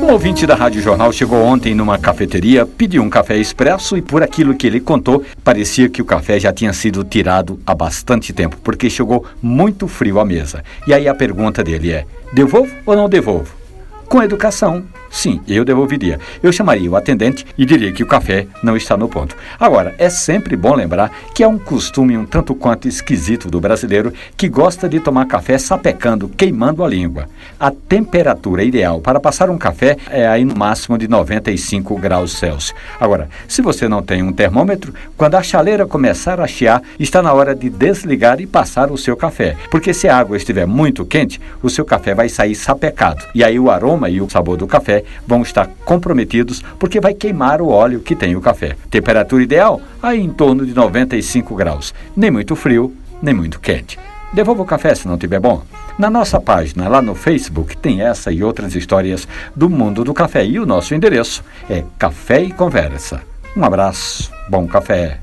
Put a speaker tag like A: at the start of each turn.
A: Um ouvinte da Rádio Jornal chegou ontem numa cafeteria, pediu um café expresso e, por aquilo que ele contou, parecia que o café já tinha sido tirado há bastante tempo, porque chegou muito frio à mesa. E aí a pergunta dele é: devolvo ou não devolvo? Com educação, sim, eu devolveria. Eu chamaria o atendente e diria que o café não está no ponto. Agora, é sempre bom lembrar que é um costume um tanto quanto esquisito do brasileiro que gosta de tomar café sapecando, queimando a língua. A temperatura ideal para passar um café é aí no máximo de 95 graus Celsius. Agora, se você não tem um termômetro, quando a chaleira começar a chiar, está na hora de desligar e passar o seu café. Porque se a água estiver muito quente, o seu café vai sair sapecado. E aí o aroma e o sabor do café vão estar comprometidos porque vai queimar o óleo que tem o café. Temperatura ideal? Aí em torno de 95 graus. Nem muito frio, nem muito quente. Devolva o café se não estiver bom. Na nossa página lá no Facebook tem essa e outras histórias do mundo do café e o nosso endereço é Café e Conversa. Um abraço, bom café.